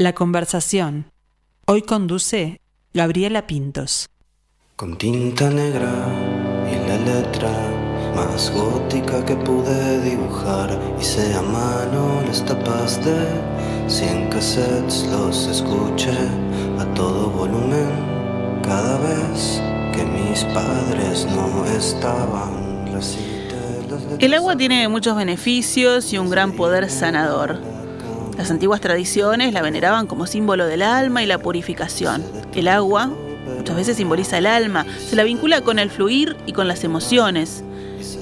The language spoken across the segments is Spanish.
La conversación. Hoy conduce Gabriela Pintos. Con tinta negra y la letra más gótica que pude dibujar. Hice a mano las tapas de 100 cassettes, los escuché a todo volumen cada vez que mis padres no estaban. El agua tiene muchos beneficios y un gran poder sanador. Las antiguas tradiciones la veneraban como símbolo del alma y la purificación. El agua muchas veces simboliza el alma, se la vincula con el fluir y con las emociones.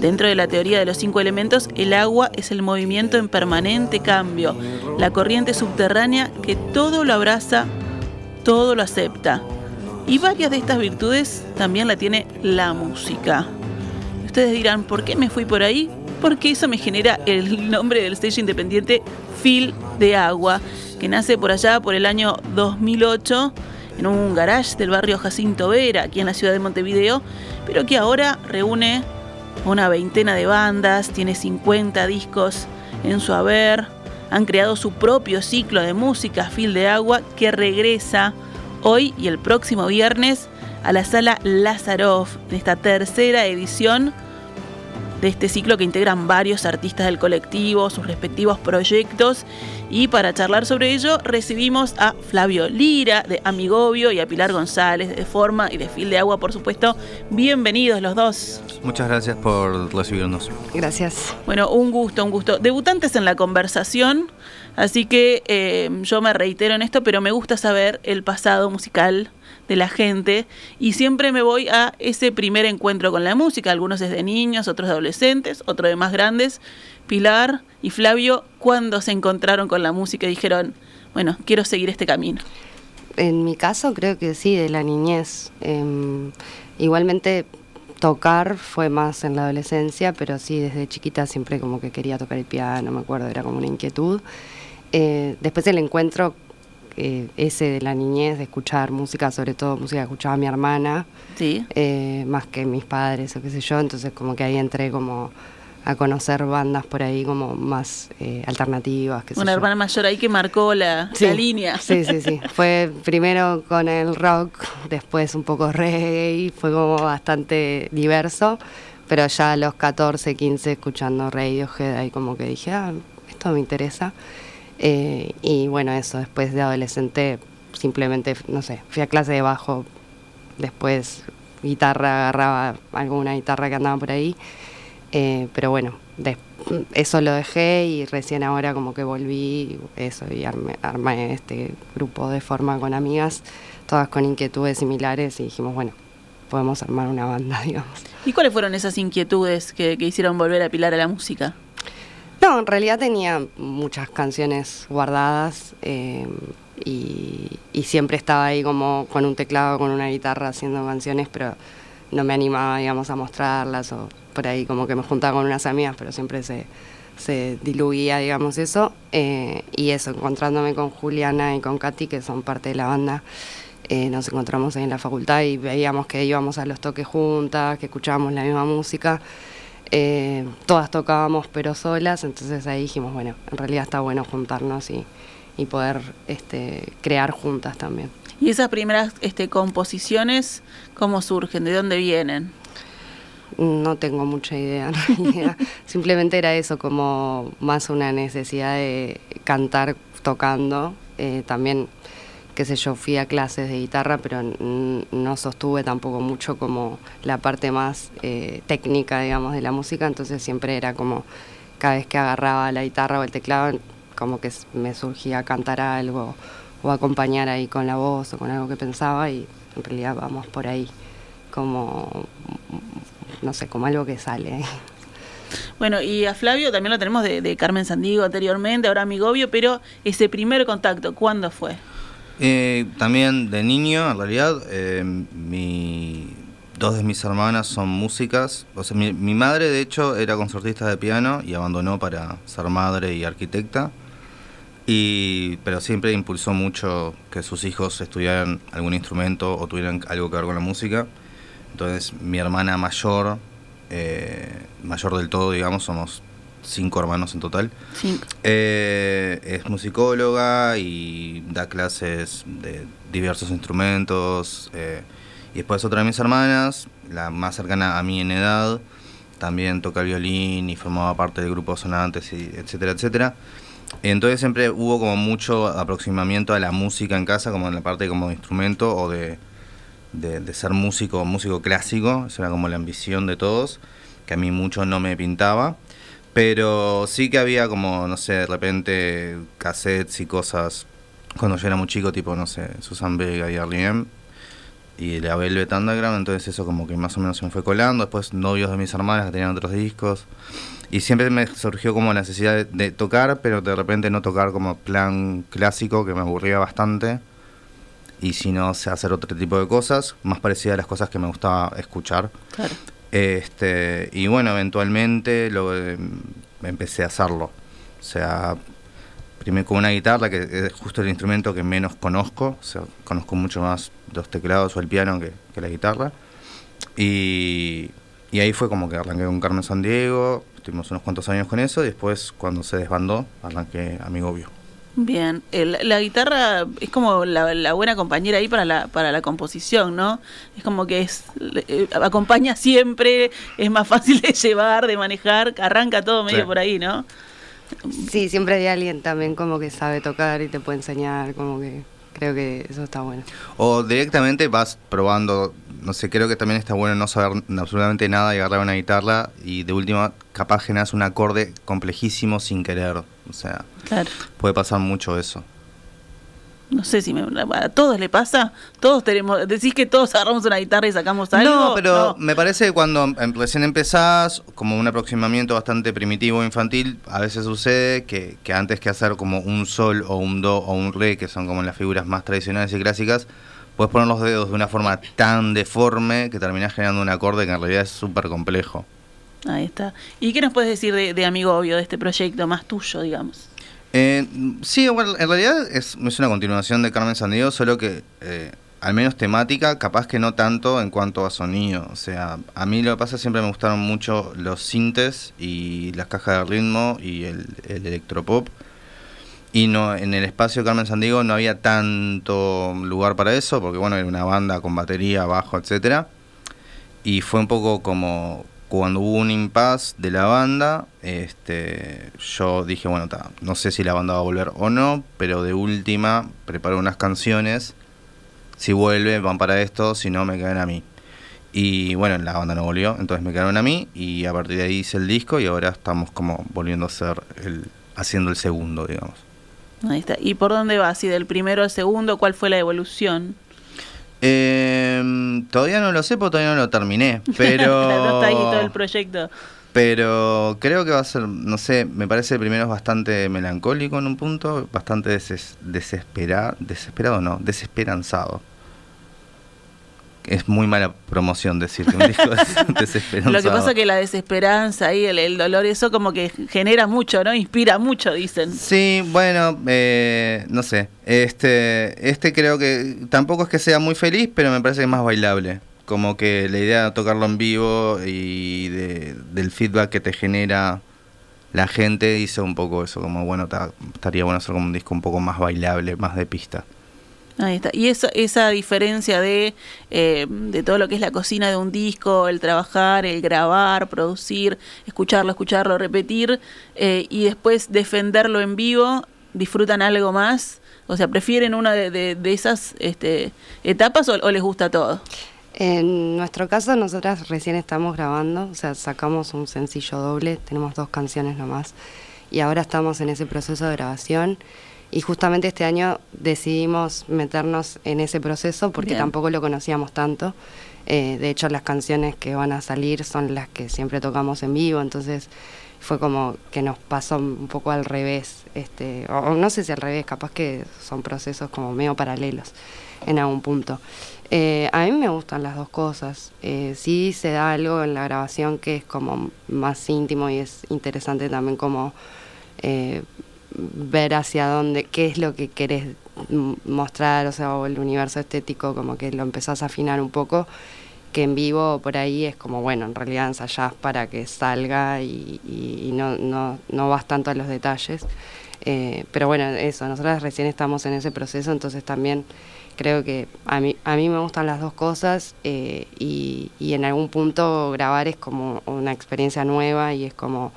Dentro de la teoría de los cinco elementos, el agua es el movimiento en permanente cambio, la corriente subterránea que todo lo abraza, todo lo acepta. Y varias de estas virtudes también la tiene la música. Ustedes dirán, ¿por qué me fui por ahí? Porque eso me genera el nombre del stage independiente Fil de Agua, que nace por allá por el año 2008 en un garage del barrio Jacinto Vera, aquí en la ciudad de Montevideo, pero que ahora reúne una veintena de bandas, tiene 50 discos en su haber, han creado su propio ciclo de música Fil de Agua que regresa hoy y el próximo viernes a la sala Lazarov, en esta tercera edición de este ciclo que integran varios artistas del colectivo, sus respectivos proyectos. Y para charlar sobre ello recibimos a Flavio Lira de Amigobio y a Pilar González de Forma y de Fil de Agua, por supuesto. Bienvenidos los dos. Muchas gracias por recibirnos. Gracias. Bueno, un gusto, un gusto. Debutantes en la conversación, así que eh, yo me reitero en esto, pero me gusta saber el pasado musical de la gente y siempre me voy a ese primer encuentro con la música, algunos desde niños, otros de adolescentes, otros de más grandes. Pilar y Flavio, ¿cuándo se encontraron con la música y dijeron, bueno, quiero seguir este camino? En mi caso creo que sí, de la niñez. Em, igualmente tocar fue más en la adolescencia, pero sí, desde chiquita siempre como que quería tocar el piano, me acuerdo, era como una inquietud. Eh, después el encuentro eh, ese de la niñez, de escuchar música, sobre todo música que escuchaba mi hermana, sí. Eh, más que mis padres o qué sé yo, entonces como que ahí entré como a conocer bandas por ahí como más eh, alternativas. Una hermana mayor ahí que marcó la, línea. Sí, sí, sí. Fue primero con el rock, después un poco reggae, fue como bastante diverso, pero ya a los 14, 15 escuchando Radiohead ahí como que dije, ah, esto me interesa. Eh, y bueno, eso, después de adolescente simplemente, no sé, fui a clase de bajo, después guitarra, agarraba alguna guitarra que andaba por ahí, eh, pero bueno, eso lo dejé y recién ahora como que volví, eso, y armé, armé este grupo de forma con amigas, todas con inquietudes similares y dijimos, bueno, podemos armar una banda, digamos. ¿Y cuáles fueron esas inquietudes que, que hicieron volver a Pilar a la música? No, en realidad tenía muchas canciones guardadas eh, y, siempre estaba ahí como con un teclado, con una guitarra haciendo canciones, pero no me animaba, digamos, a mostrarlas o por ahí como que me juntaba con unas amigas, pero siempre se, se diluía, digamos, eso. Eh, y eso, encontrándome con Juliana y con Katy, que son parte de la banda, eh, nos encontramos ahí en la facultad y veíamos que íbamos a los toques juntas, que escuchábamos la misma música. Eh, todas tocábamos pero solas, entonces ahí dijimos, bueno, en realidad está bueno juntarnos y, poder este, crear juntas también. ¿Y esas primeras este, composiciones, cómo surgen? ¿De dónde vienen? No tengo mucha idea, Simplemente era eso, como más una necesidad de cantar tocando. Eh, también qué sé yo, fui a clases de guitarra, pero no sostuve tampoco mucho como la parte más eh, técnica, digamos, de la música, entonces siempre era como cada vez que agarraba la guitarra o el teclado, como que me surgía cantar algo o acompañar ahí con la voz o con algo que pensaba y en realidad vamos por ahí como, no sé, como algo que sale. Bueno, y a Flavio también lo tenemos de, Carmen Sandigo anteriormente, ahora Amigobio, pero ese primer contacto, ¿cuándo fue? Eh, también de niño, en realidad, eh, mi, dos de mis hermanas son músicas. O sea, mi, madre, de hecho, era concertista de piano y abandonó para ser madre y arquitecta. Y, pero siempre impulsó mucho que sus hijos estudiaran algún instrumento o tuvieran algo que ver con la música. Entonces, mi hermana mayor, eh, mayor del todo, digamos, somos cinco hermanos en total. Cinco. Eh, es musicóloga y da clases de diversos instrumentos. eh, y después otra de mis hermanas, la más cercana a mí en edad, también toca el violín y formaba parte del grupo Sonantes, y etcétera, etcétera. Entonces siempre hubo como mucho aproximamiento a la música en casa, como en la parte como de instrumento o de, de, de ser músico, músico clásico, esa era como la ambición de todos, que a mí mucho no me pintaba. Pero sí que había como, no sé, de repente cassettes y cosas cuando yo era muy chico, tipo, no sé, Susan Vega y R.E.M. y la Velvet Underground, entonces eso como que más o menos se me fue colando. Después novios de mis hermanas tenían otros discos. Y siempre me surgió como la necesidad de, tocar, pero de repente no tocar como plan clásico, que me aburría bastante. Y si no, hacer otro tipo de cosas, más parecidas a las cosas que me gustaba escuchar. Claro. Este, y bueno, eventualmente lo, eh, empecé a hacerlo. O sea, primero con una guitarra, que es justo el instrumento que menos conozco. O sea, conozco mucho más los teclados o el piano que, la guitarra. Y, y ahí fue como que arranqué con Carmen San Diego, estuvimos unos cuantos años con eso, y después cuando se desbandó, arranqué Amigo Obvio. Bien, El- la guitarra es como la, la buena compañera ahí para la, para la composición, ¿no? Es como que es eh, acompaña siempre, es más fácil de llevar, de manejar, arranca todo medio Sí. por ahí, ¿no? Sí, siempre hay alguien también como que sabe tocar y te puede enseñar, como que creo que eso está bueno. O directamente vas probando, no sé, creo que también está bueno no saber absolutamente nada y agarrar una guitarra y de última capaz generas un acorde complejísimo sin querer. O sea, Claro. puede pasar mucho eso. No sé si me, a todos le pasa, todos tenemos, decís que todos agarramos una guitarra y sacamos algo. No, pero No. me parece que cuando em- recién empezás, como un aproximamiento bastante primitivo infantil, a veces sucede que, que antes que hacer como un sol o un do o un re, que son como las figuras más tradicionales y clásicas, puedes poner los dedos de una forma tan deforme que terminás generando un acorde que en realidad es súper complejo. Ahí está. ¿Y qué nos puedes decir de, de Amigo Obvio, de este proyecto más tuyo, digamos? Eh, sí, bueno, en realidad es, es una continuación de Carmen Sandiego, solo que eh, al menos temática, capaz que no tanto en cuanto a sonido. O sea, a mí lo que pasa siempre me gustaron mucho los sintes y las cajas de ritmo y el, el electropop. Y no en el espacio de Carmen Sandiego no había tanto lugar para eso, porque bueno, era una banda con batería, bajo, etcétera. Y fue un poco como cuando hubo un impasse de la banda, este, yo dije, bueno, ta, no sé si la banda va a volver o no, pero de última preparo unas canciones. Si vuelve, van para esto, si no, me quedan a mí. Y bueno, la banda no volvió, entonces me quedaron a mí y a partir de ahí hice el disco y ahora estamos como volviendo a ser el, haciendo el segundo, digamos. Ahí está. ¿Y por dónde vas? ¿Y del primero al segundo cuál fue la evolución? Eh, todavía no lo sé porque todavía no lo terminé, pero... Claro, no está ahí todo el proyecto. Pero creo que va a ser, no sé, me parece el primero es bastante melancólico en un punto, bastante deses, desespera, desesperado, no, desesperanzado. Es muy mala promoción decir que un disco es desesperanzado. Lo que pasa es que la desesperanza y el, el dolor, eso como que genera mucho, ¿no? Inspira mucho, dicen. Sí, bueno, eh, no sé. Este, este creo que tampoco es que sea muy feliz, pero me parece que es más bailable. Como que la idea de tocarlo en vivo y de- del feedback que te genera la gente hizo un poco eso, como bueno, ta- estaría bueno hacer como un disco un poco más bailable, más de pista. Ahí está. Y eso, esa diferencia de, eh, de todo lo que es la cocina de un disco, el trabajar, el grabar, producir, escucharlo, escucharlo, repetir, eh, y después defenderlo en vivo, ¿disfrutan algo más? O sea, ¿prefieren una de, esas este, etapas o les gusta todo? En nuestro caso, nosotras recién estamos grabando, o sea, sacamos un sencillo doble, tenemos dos canciones nomás, y ahora estamos en ese proceso de grabación. Y justamente este año decidimos meternos en ese proceso porque Bien. tampoco lo conocíamos tanto. Eh, de hecho, las canciones que van a salir son las que siempre tocamos en vivo, entonces fue como que nos pasó un poco al revés. Este, o o no sé si al revés, capaz que son procesos como medio paralelos en algún punto. Eh, a mí me gustan las dos cosas. Eh, sí se da algo en la grabación que es como más íntimo y es interesante también como eh, ver hacia dónde, qué es lo que querés mostrar, o sea, o el universo estético, como que lo empezás a afinar un poco, que en vivo por ahí es como, bueno, en realidad ensayás para que salga y, y no, no, no vas tanto a los detalles. Eh, pero bueno, eso, nosotros recién estamos en ese proceso, entonces también creo que a mí, a mí me gustan las dos cosas eh, y, y, en algún punto grabar es como una experiencia nueva y es como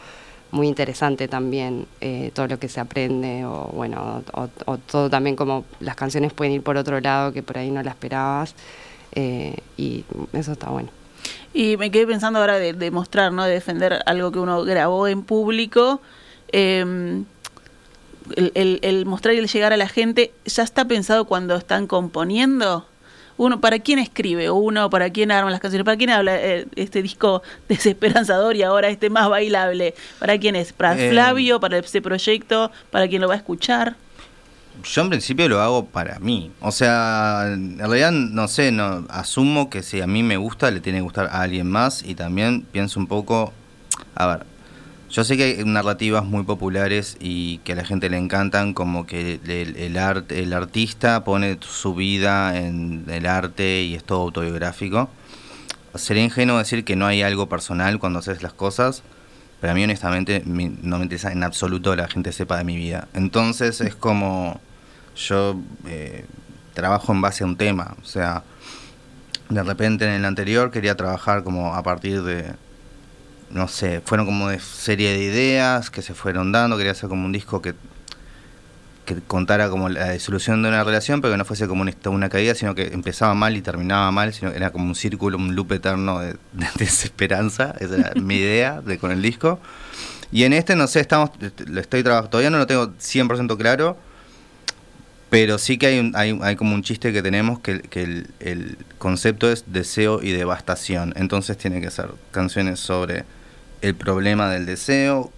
muy interesante también eh, todo lo que se aprende o bueno, o, todo también como las canciones pueden ir por otro lado que por ahí no la esperabas y eso está bueno. Y me quedé pensando ahora de, de mostrar, ¿no? de defender algo que uno grabó en público. Eh, el, el, mostrar y el llegar a la gente ya está pensado cuando están componiendo? Uno, ¿para quién escribe? Uno, ¿para quién arma las canciones? ¿Para quién habla eh, este disco desesperanzador y ahora este más bailable? ¿Para quién es? ¿Para eh, Flavio? ¿Para este proyecto? ¿Para quién lo va a escuchar? Yo en principio lo hago para mí. O sea, en realidad no sé, no asumo que si a mí me gusta, le tiene que gustar a alguien más y también pienso un poco, a ver, yo sé que hay narrativas muy populares y que a la gente le encantan, como que el, el, arte, el artista pone su vida en el arte y es todo autobiográfico. Sería ingenuo decir que no hay algo personal cuando haces las cosas, pero a mí honestamente no me interesa en absoluto que la gente sepa de mi vida. Entonces es como yo eh, trabajo en base a un tema, o sea, de repente en el anterior quería trabajar como a partir de no sé, fueron como de serie de ideas que se fueron dando, quería hacer como un disco que, que contara como la disolución de una relación, pero que no fuese como una, una, caída, sino que empezaba mal y terminaba mal, sino que era como un círculo, un loop eterno de, de desesperanza, esa era mi idea de, con el disco. Y en este, no sé, estamos, lo estoy trabajando, todavía no lo tengo 100% claro, pero sí que hay, un, hay, hay, como un chiste que tenemos que, que el, el, concepto es deseo y devastación. Entonces tiene que ser canciones sobre el problema del deseo,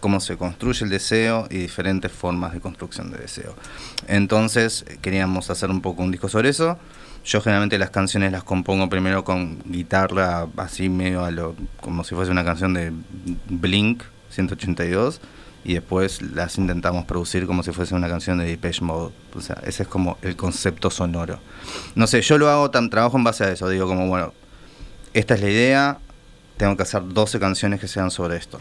cómo se construye el deseo y diferentes formas de construcción de deseo. Entonces queríamos hacer un poco un disco sobre eso. Yo generalmente las canciones las compongo primero con guitarra, así medio a lo, como si fuese una canción de Blink 182 y después las intentamos producir como si fuese una canción de Depeche Mode. O sea, ese es como el concepto sonoro. No sé, yo lo hago, tan, trabajo en base a eso. Digo como, bueno, esta es la idea, tengo que hacer 12 canciones que sean sobre esto.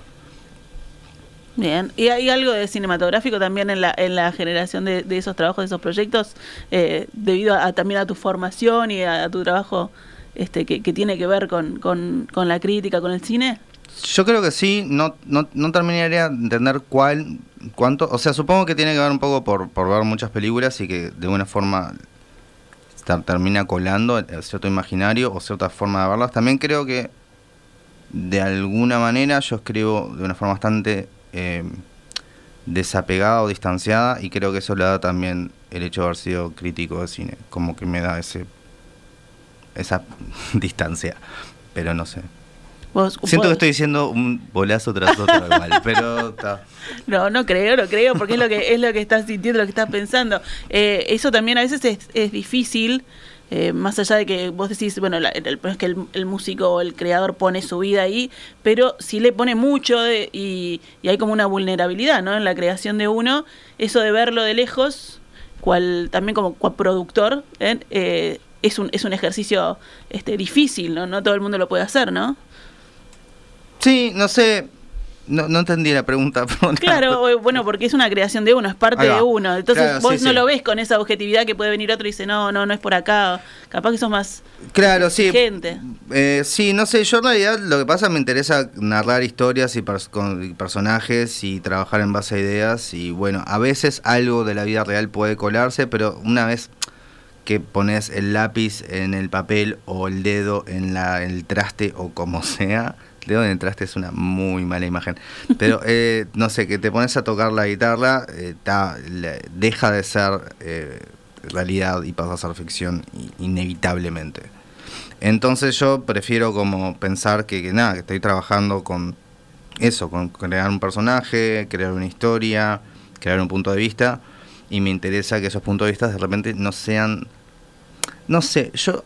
Bien, ¿y hay algo de cinematográfico también en la, en la generación de, de esos trabajos, de esos proyectos, eh, debido a, también a tu formación y a, a tu trabajo este, que, que, tiene que ver con, con, con, la crítica, con el cine? Yo creo que sí, no, no, no terminaría de entender cuál, cuánto, o sea, supongo que tiene que ver un poco por, por ver muchas películas y que de una forma termina colando cierto imaginario o cierta forma de verlas. También creo que de alguna manera yo escribo de una forma bastante eh, desapegada o distanciada y creo que eso le da también el hecho de haber sido crítico de cine, como que me da ese esa distancia, pero no sé. ¿Vos, Siento vos... que estoy diciendo un bolazo tras otro igual, pero ta. No, no creo, no creo, porque es lo que es lo que estás sintiendo, lo que estás pensando. Eh, eso también a veces es, es difícil eh, más allá de que vos decís, bueno, la, el, es que el, músico o el creador pone su vida ahí, pero si le pone mucho y, y, hay como una vulnerabilidad ¿no? en la creación de uno, eso de verlo de lejos, cual también como cual productor, ¿eh? Eh, es, un, es un ejercicio este, difícil, ¿no? No todo el mundo lo puede hacer, ¿no? Sí, no sé, no, no entendí la pregunta. Claro, bueno, porque es una creación de uno, es parte de uno. Entonces claro, vos sí, no sí. lo ves con esa objetividad que puede venir otro y dice, no, no, no es por acá. Capaz que sos más claro, sí. gente. Eh, sí, no sé, yo en realidad lo que pasa me interesa narrar historias y, pers con personajes y trabajar en base a ideas. Y bueno, a veces algo de la vida real puede colarse, pero una vez que pones el lápiz en el papel o el dedo en la, el traste o como sea de dónde entraste es una muy mala imagen. Pero eh, no sé, que te pones a tocar la guitarra, eh, ta, le, deja de ser eh, realidad y pasa a ser ficción inevitablemente. Entonces yo prefiero como pensar que, que nada, que estoy trabajando con eso, con crear un personaje, crear una historia, crear un punto de vista, y me interesa que esos puntos de vista de repente no sean no sé, yo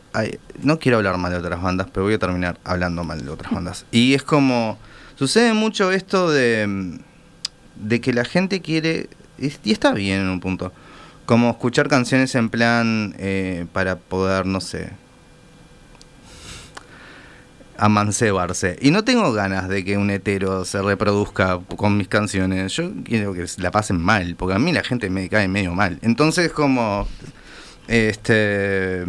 no quiero hablar mal de otras bandas, pero voy a terminar hablando mal de otras bandas. Y es como, sucede mucho esto de, de que la gente quiere, y está bien en un punto, como escuchar canciones en plan eh, para poder, no sé, amancebarse. Y no tengo ganas de que un hetero se reproduzca con mis canciones. Yo quiero que la pasen mal, porque a mí la gente me cae medio mal. Entonces, como. Este.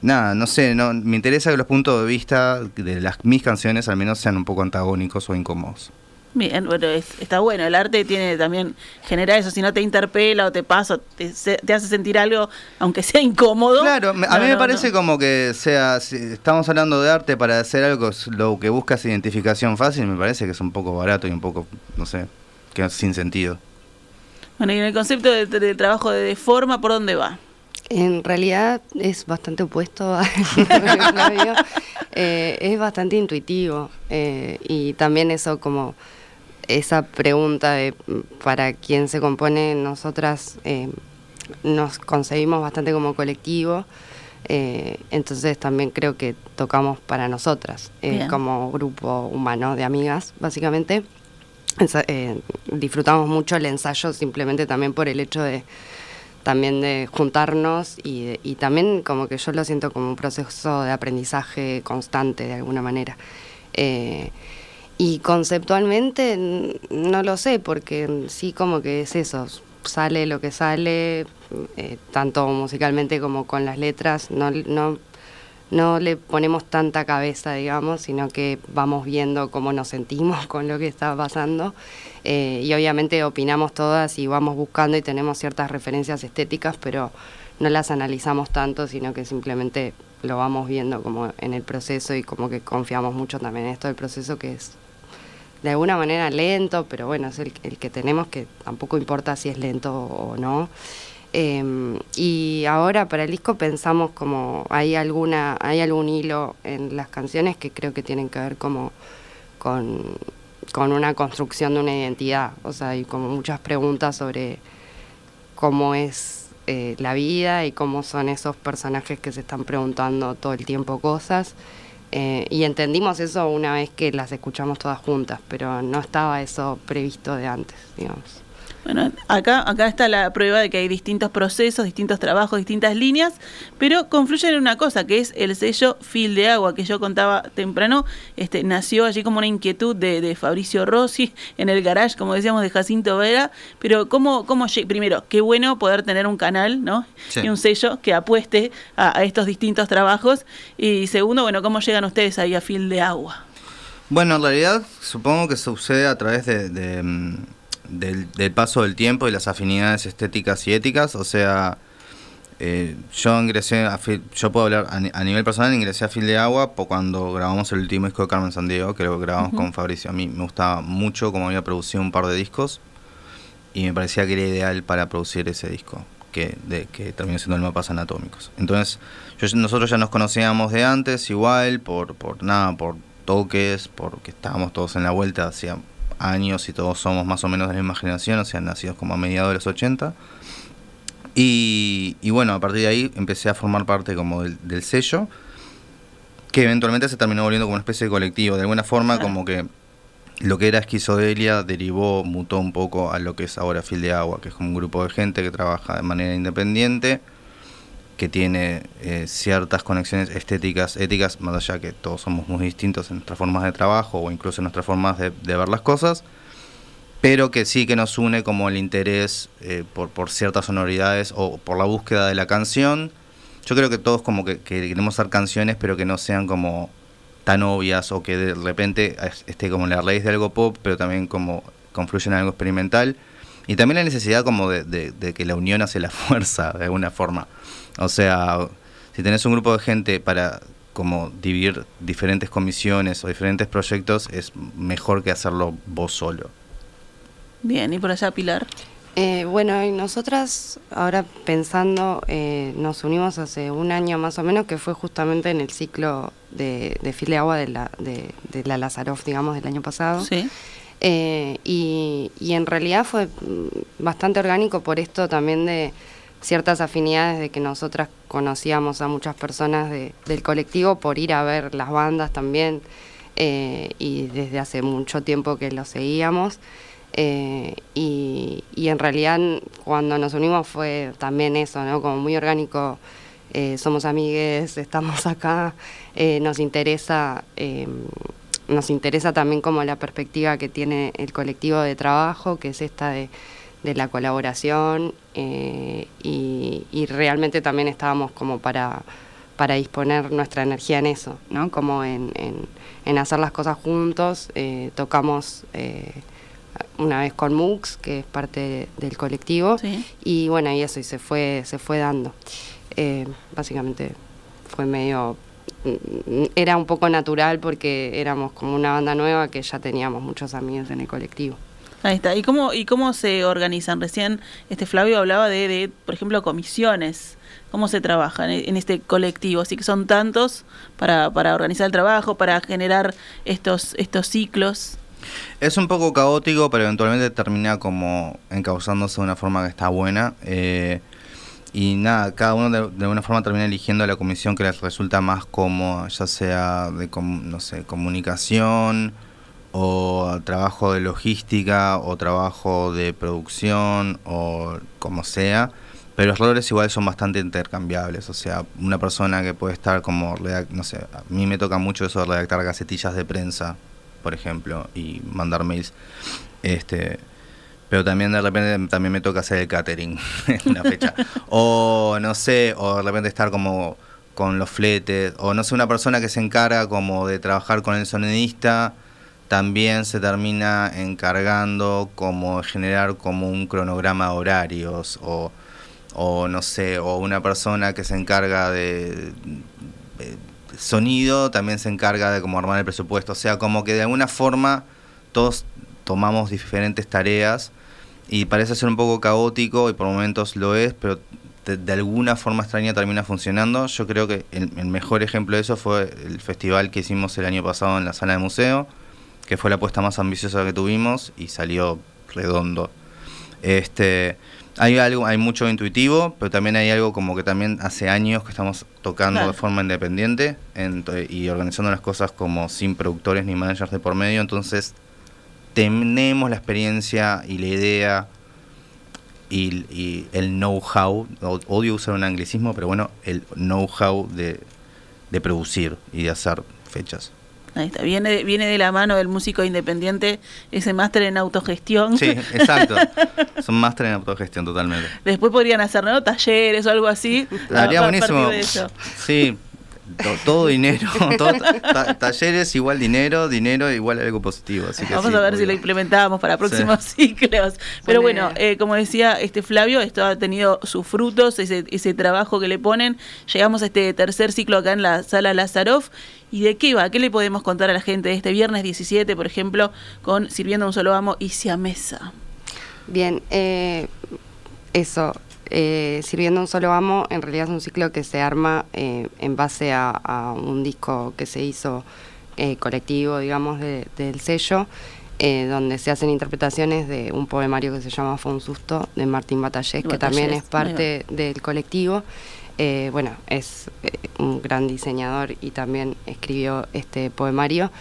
Nada, no sé, no, me interesa que los puntos de vista de las, mis canciones al menos sean un poco antagónicos o incómodos. Bien, bueno, está bueno. El arte tiene también, genera eso. Si no te interpela o te pasa, te, hace sentir algo, aunque sea incómodo. Claro, a mí me parece como que sea, si estamos hablando de arte para hacer algo, lo que buscas identificación fácil, me parece que es un poco barato y un poco, no sé, que es sin sentido. Bueno, y en el concepto del trabajo de forma, ¿por dónde va? En realidad es bastante opuesto a eh, es bastante intuitivo eh, y también eso como esa pregunta de para quién se compone, nosotras eh, nos concebimos bastante como colectivo, eh, entonces también creo que tocamos para nosotras, como grupo humano de amigas, básicamente. disfrutamos mucho el ensayo simplemente también por el hecho de también de juntarnos y, y también como que yo lo siento como un proceso de aprendizaje constante de alguna manera. Y conceptualmente no lo sé, porque sí como que es eso, sale lo que sale, eh, tanto musicalmente como con las letras, no, no, no le ponemos tanta cabeza, digamos, sino que vamos viendo cómo nos sentimos con lo que está pasando. Eh, y obviamente opinamos todas y vamos buscando y tenemos ciertas referencias estéticas, pero no las analizamos tanto, sino que simplemente lo vamos viendo como en el proceso y como que confiamos mucho también en esto del proceso que es de alguna manera lento, pero bueno, es el, que tenemos que tampoco importa si es lento o no. Em, y ahora para el disco pensamos como hay alguna hay algún hilo en las canciones que creo que tienen que ver como con, con una construcción de una identidad, o sea, hay como muchas preguntas sobre cómo es eh, la vida y cómo son esos personajes que se están preguntando todo el tiempo cosas. Eh, y entendimos eso una vez que las escuchamos todas juntas, pero no estaba eso previsto de antes, digamos. Bueno, acá, acá está la prueba de que hay distintos procesos, distintos trabajos, distintas líneas, pero confluyen en una cosa, que es el sello Fil de Agua, que yo contaba temprano, este, nació allí como una inquietud de, Fabricio Rossi en el garage, como decíamos, de Jacinto Vera, pero ¿cómo, cómo primero, qué bueno poder tener un canal, ¿no? Y un sello que apueste a, estos distintos trabajos, y segundo, bueno, ¿cómo llegan ustedes ahí a Fil de Agua? Bueno, en realidad supongo que sucede a través de mm, del, paso del tiempo y las afinidades estéticas y éticas. O sea, eh, yo ingresé, a yo puedo hablar a, nivel personal, ingresé a Fil de Agua cuando grabamos el último disco de Carmen Sandiego, que lo grabamos con Fabricio. A mí me gustaba mucho cómo había producido un par de discos y me parecía que era ideal para producir ese disco. Que, de, que terminó siendo el Mapas Anatómicos. Entonces, nosotros ya nos conocíamos de antes, igual, por, por nada, por toques, porque estábamos todos en la vuelta, hacía años y todos somos más o menos de la misma generación, o sea, nacidos como a mediados de los 80. Y, bueno, a partir de ahí empecé a formar parte como del, sello, que eventualmente se terminó volviendo como una especie de colectivo. De alguna forma, como que lo que era esquizodelia derivó, mutó un poco a lo que es ahora Fil de Agua, que es como un grupo de gente que trabaja de manera independiente que tiene eh, ciertas conexiones estéticas, éticas, más allá que todos somos muy distintos en nuestras formas de trabajo o incluso en nuestras formas de, ver las cosas, pero que sí que nos une como el interés eh, por, por ciertas sonoridades o por la búsqueda de la canción. Yo creo que todos como que, queremos hacer canciones, pero que no sean como tan obvias o que de repente esté como la raíz de algo pop, pero también como confluyen en algo experimental. Y también la necesidad como de, de que la unión hace la fuerza, de alguna forma. O sea, si tenés un grupo de gente para como dividir diferentes comisiones o diferentes proyectos, es mejor que hacerlo vos solo. Bien, ¿y por allá Pilar? Eh, bueno, y nosotras ahora pensando, eh, nos unimos hace un año más o menos, que fue justamente en el ciclo de, de File Agua de la, de, la Lazaroff, digamos, del año pasado. Sí. Eh, y, y en realidad fue mm, bastante orgánico por esto también de ciertas afinidades de que nosotras conocíamos a muchas personas del colectivo por ir a ver las bandas también eh, y desde hace mucho tiempo que lo seguíamos. Eh, y, en realidad cuando nos unimos fue también eso, ¿no? Como muy orgánico somos amigues, estamos acá, nos interesa nos interesa también como la perspectiva que tiene el colectivo de trabajo, que es esta de, la colaboración y, realmente también estábamos como para, para disponer nuestra energía en eso, ¿no? Como en, en, hacer las cosas juntos, tocamos una vez con MUX, que es parte del colectivo, y bueno, y eso, y se fue, se fue dando. Eh, básicamente fue medio era un poco natural porque éramos como una banda nueva que ya teníamos muchos amigos en el colectivo. Ahí está. ¿Y cómo, y cómo se organizan? Recién este Flavio hablaba de, de por ejemplo, comisiones. ¿Cómo se trabaja en, este colectivo? Así que son tantos para, para organizar el trabajo, para generar estos, estos ciclos. Es un poco caótico, pero eventualmente termina como encauzándose de una forma que está buena. Eh, y nada, cada uno de, de, alguna forma termina eligiendo la comisión que les resulta más cómoda, ya sea de no sé, comunicación o trabajo de logística o trabajo de producción o como sea. Pero los roles igual son bastante intercambiables, o sea, una persona que puede estar como, no sé, a mí me toca mucho eso de redactar gacetillas de prensa, por ejemplo, y mandar mails. Este, pero también de repente también me toca hacer el catering en una fecha. o no sé, o de repente estar como con los fletes, o no sé, una persona que se encarga como de trabajar con el sonidista, también se termina encargando como generar como un cronograma de horarios, o, o no sé, o una persona que se encarga de sonido también se encarga de como armar el presupuesto. O sea, como que de alguna forma todos tomamos diferentes tareas y parece ser un poco caótico y por momentos lo es, pero de, alguna forma extraña termina funcionando. Yo creo que el, mejor ejemplo de eso fue el festival que hicimos el año pasado en la sala de museo, que fue la apuesta más ambiciosa que tuvimos y salió redondo. Este, hay algo, hay mucho intuitivo, pero también hay algo como que también hace años que estamos tocando de forma independiente y organizando las cosas como sin productores ni managers de por medio, entonces tenemos la experiencia y la idea y, el know-how, odio usar un anglicismo, pero bueno, el know-how de, de producir y de hacer fechas. Ahí está, viene, viene de la mano del músico independiente ese máster en autogestión. Sí, exacto. Son máster en autogestión totalmente. Después podrían hacer ¿no? talleres o algo así. Daría buenísimo. Sí, todo, dinero, talleres igual dinero, dinero igual algo positivo. Así que Vamos a ver si lo implementamos para próximos ciclos. Pero bueno, eh, como decía este Flavio, esto ha tenido sus frutos, ese, ese trabajo que le ponen. Llegamos a este tercer ciclo acá en la sala Lazaroff. ¿Y de qué va? ¿Qué le podemos contar a la gente este viernes 17, por ejemplo, con Sirviendo un solo amo y Siamesa? Bien, eh, eso, eh, Sirviendo un solo amo, en realidad es un ciclo que se arma eh, en base a, un disco que se hizo eh, colectivo, digamos, del sello, donde se hacen interpretaciones de un poemario que se llama Fue un susto, de Martín Batallés, que también es parte del colectivo. bueno, es un gran diseñador y también escribió este poemario.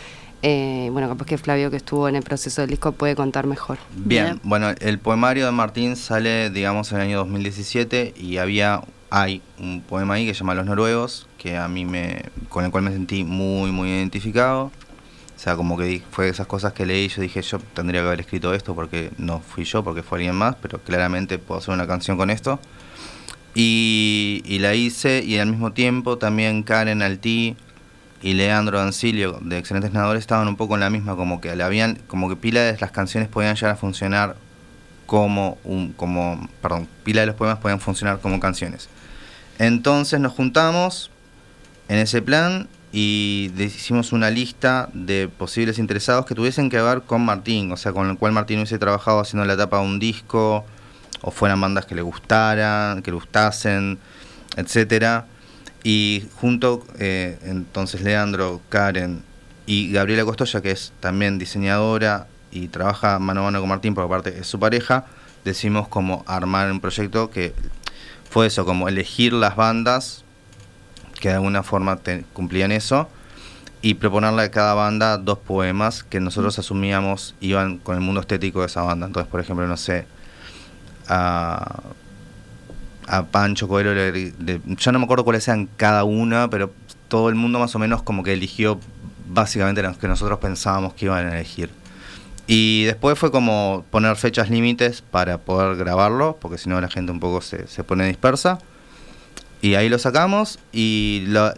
Eh, bueno, capaz que Flavio, que estuvo en el proceso del disco, puede contar mejor. Bien, bueno, el poemario de Martín sale, digamos, en el año 2017 y había, hay un poema ahí que se llama Los Noruegos, que a mí me, con el cual me sentí muy, muy identificado. O sea, como que fue de esas cosas que leí y yo dije, yo tendría que haber escrito esto porque no fui yo, porque fue alguien más, pero claramente puedo hacer una canción con esto. Y, y la hice y al mismo tiempo también Karen Altí y Leandro Ancilio de Excelentes Nadadores estaban un poco en la misma, como que le habían, como que pila de las canciones podían llegar a funcionar como un, como, perdón, pila de los poemas podían funcionar como canciones. Entonces nos juntamos en ese plan y hicimos una lista de posibles interesados que tuviesen que ver con Martín, o sea, con el cual Martín hubiese trabajado haciendo la etapa de un disco, o fueran bandas que le gustaran, que le gustasen, etcétera y junto, eh, entonces Leandro, Karen y Gabriela Costoya, que es también diseñadora y trabaja mano a mano con Martín, por aparte es su pareja, decimos como armar un proyecto que fue eso, como elegir las bandas que de alguna forma cumplían eso y proponerle a cada banda dos poemas que nosotros asumíamos iban con el mundo estético de esa banda. Entonces, por ejemplo, no sé, a a Pancho Coelho, le- yo no me acuerdo cuáles eran cada una, pero todo el mundo más o menos como que eligió básicamente los que nosotros pensábamos que iban a elegir. Y después fue como poner fechas límites para poder grabarlo, porque si no la gente un poco se, se pone dispersa. Y ahí lo sacamos y lo-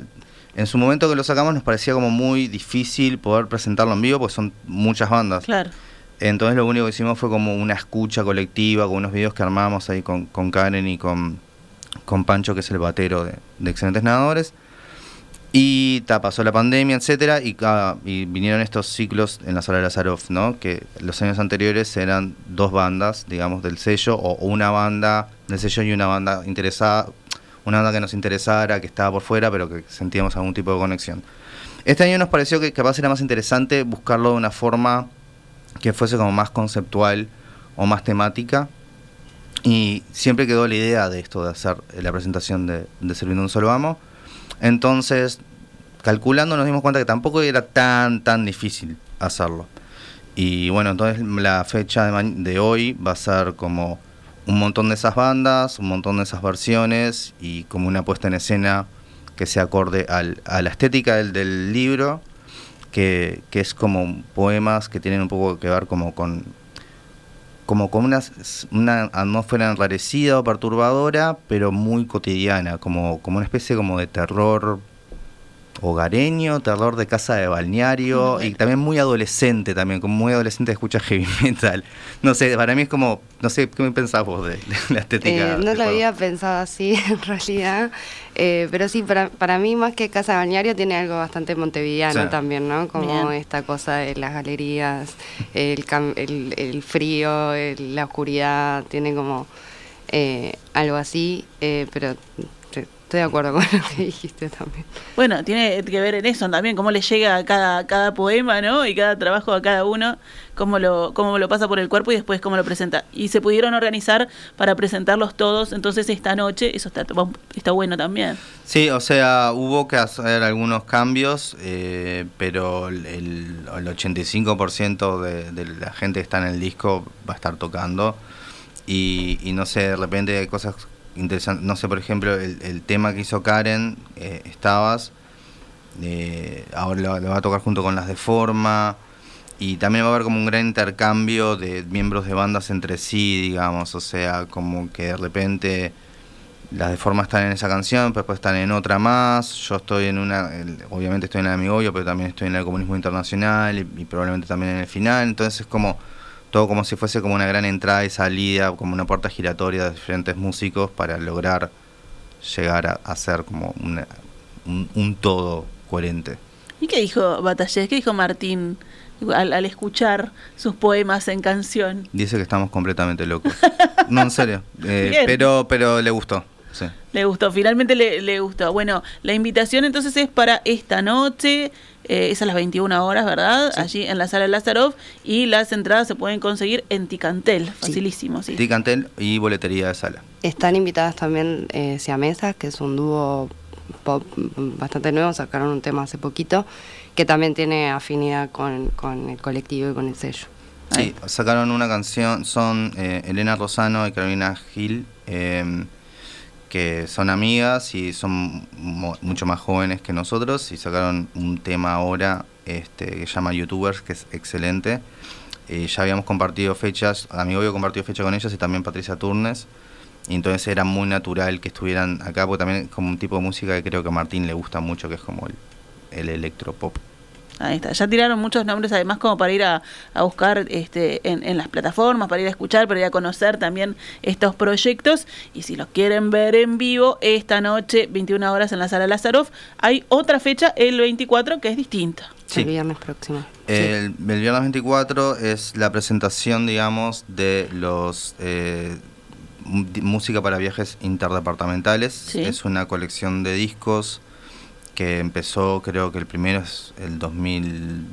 en su momento que lo sacamos nos parecía como muy difícil poder presentarlo en vivo, porque son muchas bandas. Claro. Entonces lo único que hicimos fue como una escucha colectiva con unos videos que armamos ahí con, con Karen y con, con Pancho, que es el batero de, Excelentes Nadadores. Y ta, pasó la pandemia, etcétera, y, vinieron estos ciclos en la sala de Lazarov, ¿no? Que los años anteriores eran dos bandas, digamos, del sello, o una banda del sello y una banda interesada, una banda que nos interesara, que estaba por fuera, pero que sentíamos algún tipo de conexión. Este año nos pareció que capaz era más interesante buscarlo de una forma que fuese como más conceptual o más temática. Y siempre quedó la idea de esto, de hacer eh, la presentación de, de Sirviendo un Solo Amo. Entonces, calculando nos dimos cuenta que tampoco era tan, tan difícil hacerlo. Y bueno, entonces la fecha de, de hoy va a ser como un montón de esas bandas, un montón de esas versiones y como una puesta en escena que se acorde al- a la estética del, del libro, que, que es como poemas que tienen un poco que ver como con como con una, una atmósfera enrarecida o perturbadora, pero muy cotidiana, como, como una especie como de terror hogareño, terror de casa de balneario y también muy adolescente también, como muy adolescente escucha heavy metal. No sé, para mí es como, no sé, ¿qué me pensás vos de, de la estética? Eh, no lo había pensado así en realidad, eh, pero sí, para, para mí más que Casa de Balneario tiene algo bastante montevideano Sí. también, ¿no? Como Bien. esta cosa de las galerías, el, cam- el, el frío, el- la oscuridad, tiene como eh, algo así, eh, pero estoy de acuerdo con lo que dijiste también. Bueno, tiene que ver en eso también, cómo le llega a cada, cada poema, ¿no? Y cada trabajo a cada uno, cómo lo, cómo lo pasa por el cuerpo y después cómo lo presenta. Y se pudieron organizar para presentarlos todos, entonces esta noche, eso está, está bueno también. Sí, o sea, hubo que hacer algunos cambios, eh, pero el, el 85% de, de la gente que está en el disco va a estar tocando. Y, y no sé, de repente hay cosas interesantes. No sé, por ejemplo, el, tema que hizo Karen, eh, Estabas, eh, ahora lo, va a tocar junto con las de Forma. Y también va a haber como un gran intercambio de miembros de bandas entre sí, digamos. O sea, como que de repente las de forma están en esa canción, pero después están en otra más. Yo estoy en una, obviamente estoy en la de Amigoyo, pero también estoy en el comunismo internacional y, y probablemente también en el final. Entonces es como todo como si fuese como una gran entrada y salida, como una puerta giratoria de diferentes músicos para lograr llegar a, ser como una- un, un todo coherente. ¿Y qué dijo Batallés? ¿Qué dijo Martín al, al escuchar sus poemas en canción? Dice que estamos completamente locos. No, en serio. Eh, pero, pero le gustó. Sí. Le gustó, finalmente le, le gustó. Bueno, la invitación entonces es para esta noche, eh, es a las 21 horas, ¿verdad? Allí en la sala Lázaro y las entradas se pueden conseguir en Ticantel, facilísimo, sí. Ticantel y boletería de sala. Están invitadas también eh, Siamesas, que es un dúo pop bastante nuevo, sacaron un tema hace poquito, que también tiene afinidad con, con el colectivo y con el sello. Sí, sacaron una canción, son eh, Elena Rosano y Carolina Gil, eh, que son amigas y son mo- mucho más jóvenes que nosotros y sacaron un tema ahora este, que se llama YouTubers, que es excelente. Eh, ya habíamos compartido fechas, amigo yo compartido fecha con ellas y también Patricia Turnes. Y entonces era muy natural que estuvieran acá, porque también es como un tipo de música que creo que a Martín le gusta mucho, que es como el, el electropop. Ahí está. Ya tiraron muchos nombres además como para ir a, a buscar este, en, en las plataformas, para ir a escuchar, para ir a conocer también estos proyectos. Y si los quieren ver en vivo, esta noche, 21 horas en la sala Lázarov, hay otra fecha, el 24, que es distinta. Sí. El viernes próximo. Sí. El, el viernes 24 es la presentación, digamos, de los eh, música para viajes interdepartamentales. Sí. Es una colección de discos que empezó, creo que el primero es el 2000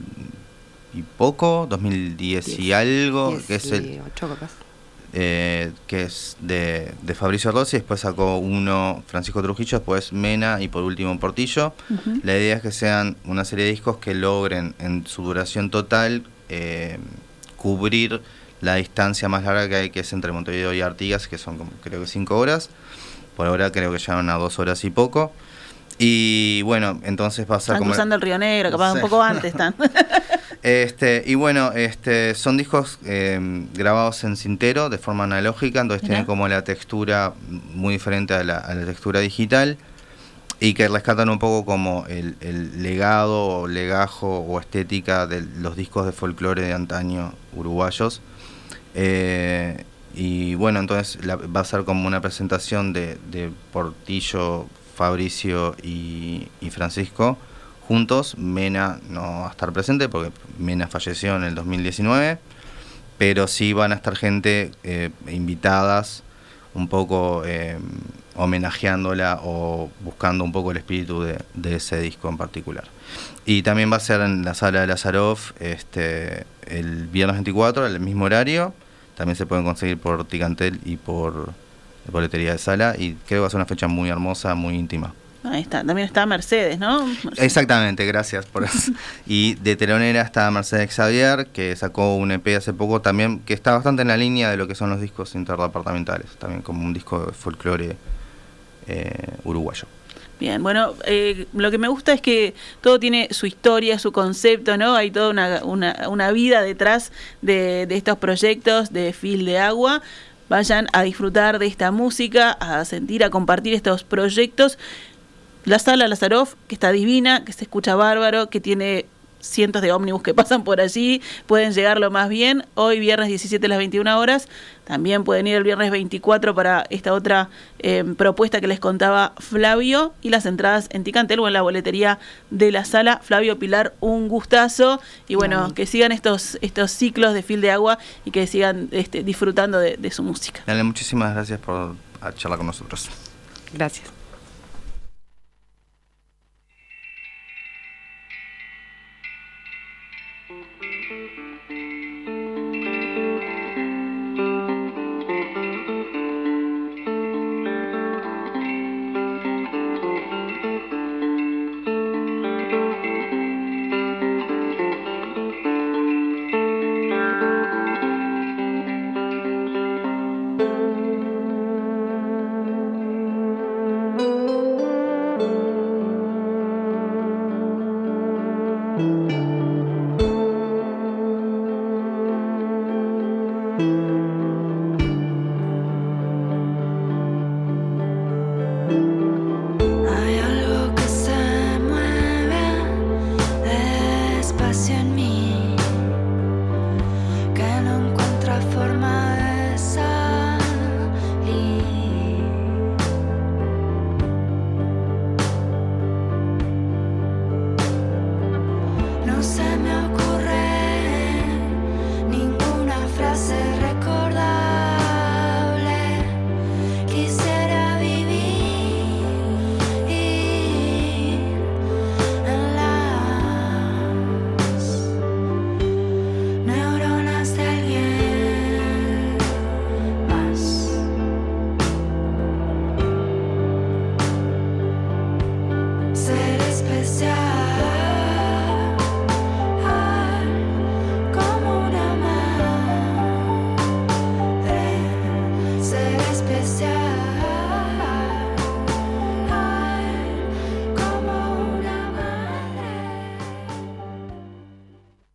y poco, 2010 y Diez- algo, que es el 18 capaz. eh, que es de, de Fabricio Rossi, después sacó uno Francisco Trujillo, después Mena y por último Portillo. La idea es que sean una serie de discos que logren en su duración total eh, cubrir la distancia más larga que hay, que es entre Montevideo y Artigas, que son como, creo que cinco horas. Por ahora creo que llegaron a dos horas y poco. Y bueno, entonces va a ser Están cruzando el Río Negro, capaz Sí. un poco antes están. Este, y bueno, este, son discos eh, grabados en cintero de forma analógica, entonces tienen como la textura muy diferente a la, a la textura digital y que rescatan un poco como el, el legado o legajo o estética de los discos de folclore de antaño uruguayos. Eh, y bueno, entonces la- va a ser como una presentación de, de Portillo, Fabricio y, Francisco juntos. Mena no va a estar presente porque Mena falleció en el 2019, pero sí van a estar gente eh, invitadas, un poco eh, homenajeándola o buscando un poco el espíritu de, de ese disco en particular. Y también va a ser en la sala de Lazaroff este, el viernes 24, al mismo horario. También se pueden conseguir por Ticantel y por boletería de sala. Y creo que va a ser una fecha muy hermosa, muy íntima. Ahí está. También está Mercedes, ¿no? Exactamente, gracias por eso. Y de telonera está Mercedes Xavier, que sacó un EP hace poco también, que está bastante en la línea de lo que son los discos interdepartamentales, también como un disco de folclore eh, uruguayo. Bien, bueno, eh, lo que me gusta es que todo tiene su historia, su concepto, ¿no? Hay toda una, una, una vida detrás de, de estos proyectos de Fil de Agua. Vayan a disfrutar de esta música, a sentir, a compartir estos proyectos. La sala Lazaroff, que está divina, que se escucha bárbaro, que tiene cientos de ómnibus que pasan por allí, pueden llegarlo más bien. Hoy, viernes 17 a las 21 horas, también pueden ir el viernes 24 para esta otra eh, propuesta que les contaba Flavio y las entradas en Ticantel o en la boletería de la sala. Flavio Pilar, un gustazo y bueno, que sigan estos, estos ciclos de fil de agua y que sigan este, disfrutando de, de su música. Dale, muchísimas gracias por a charlar con nosotros. Gracias.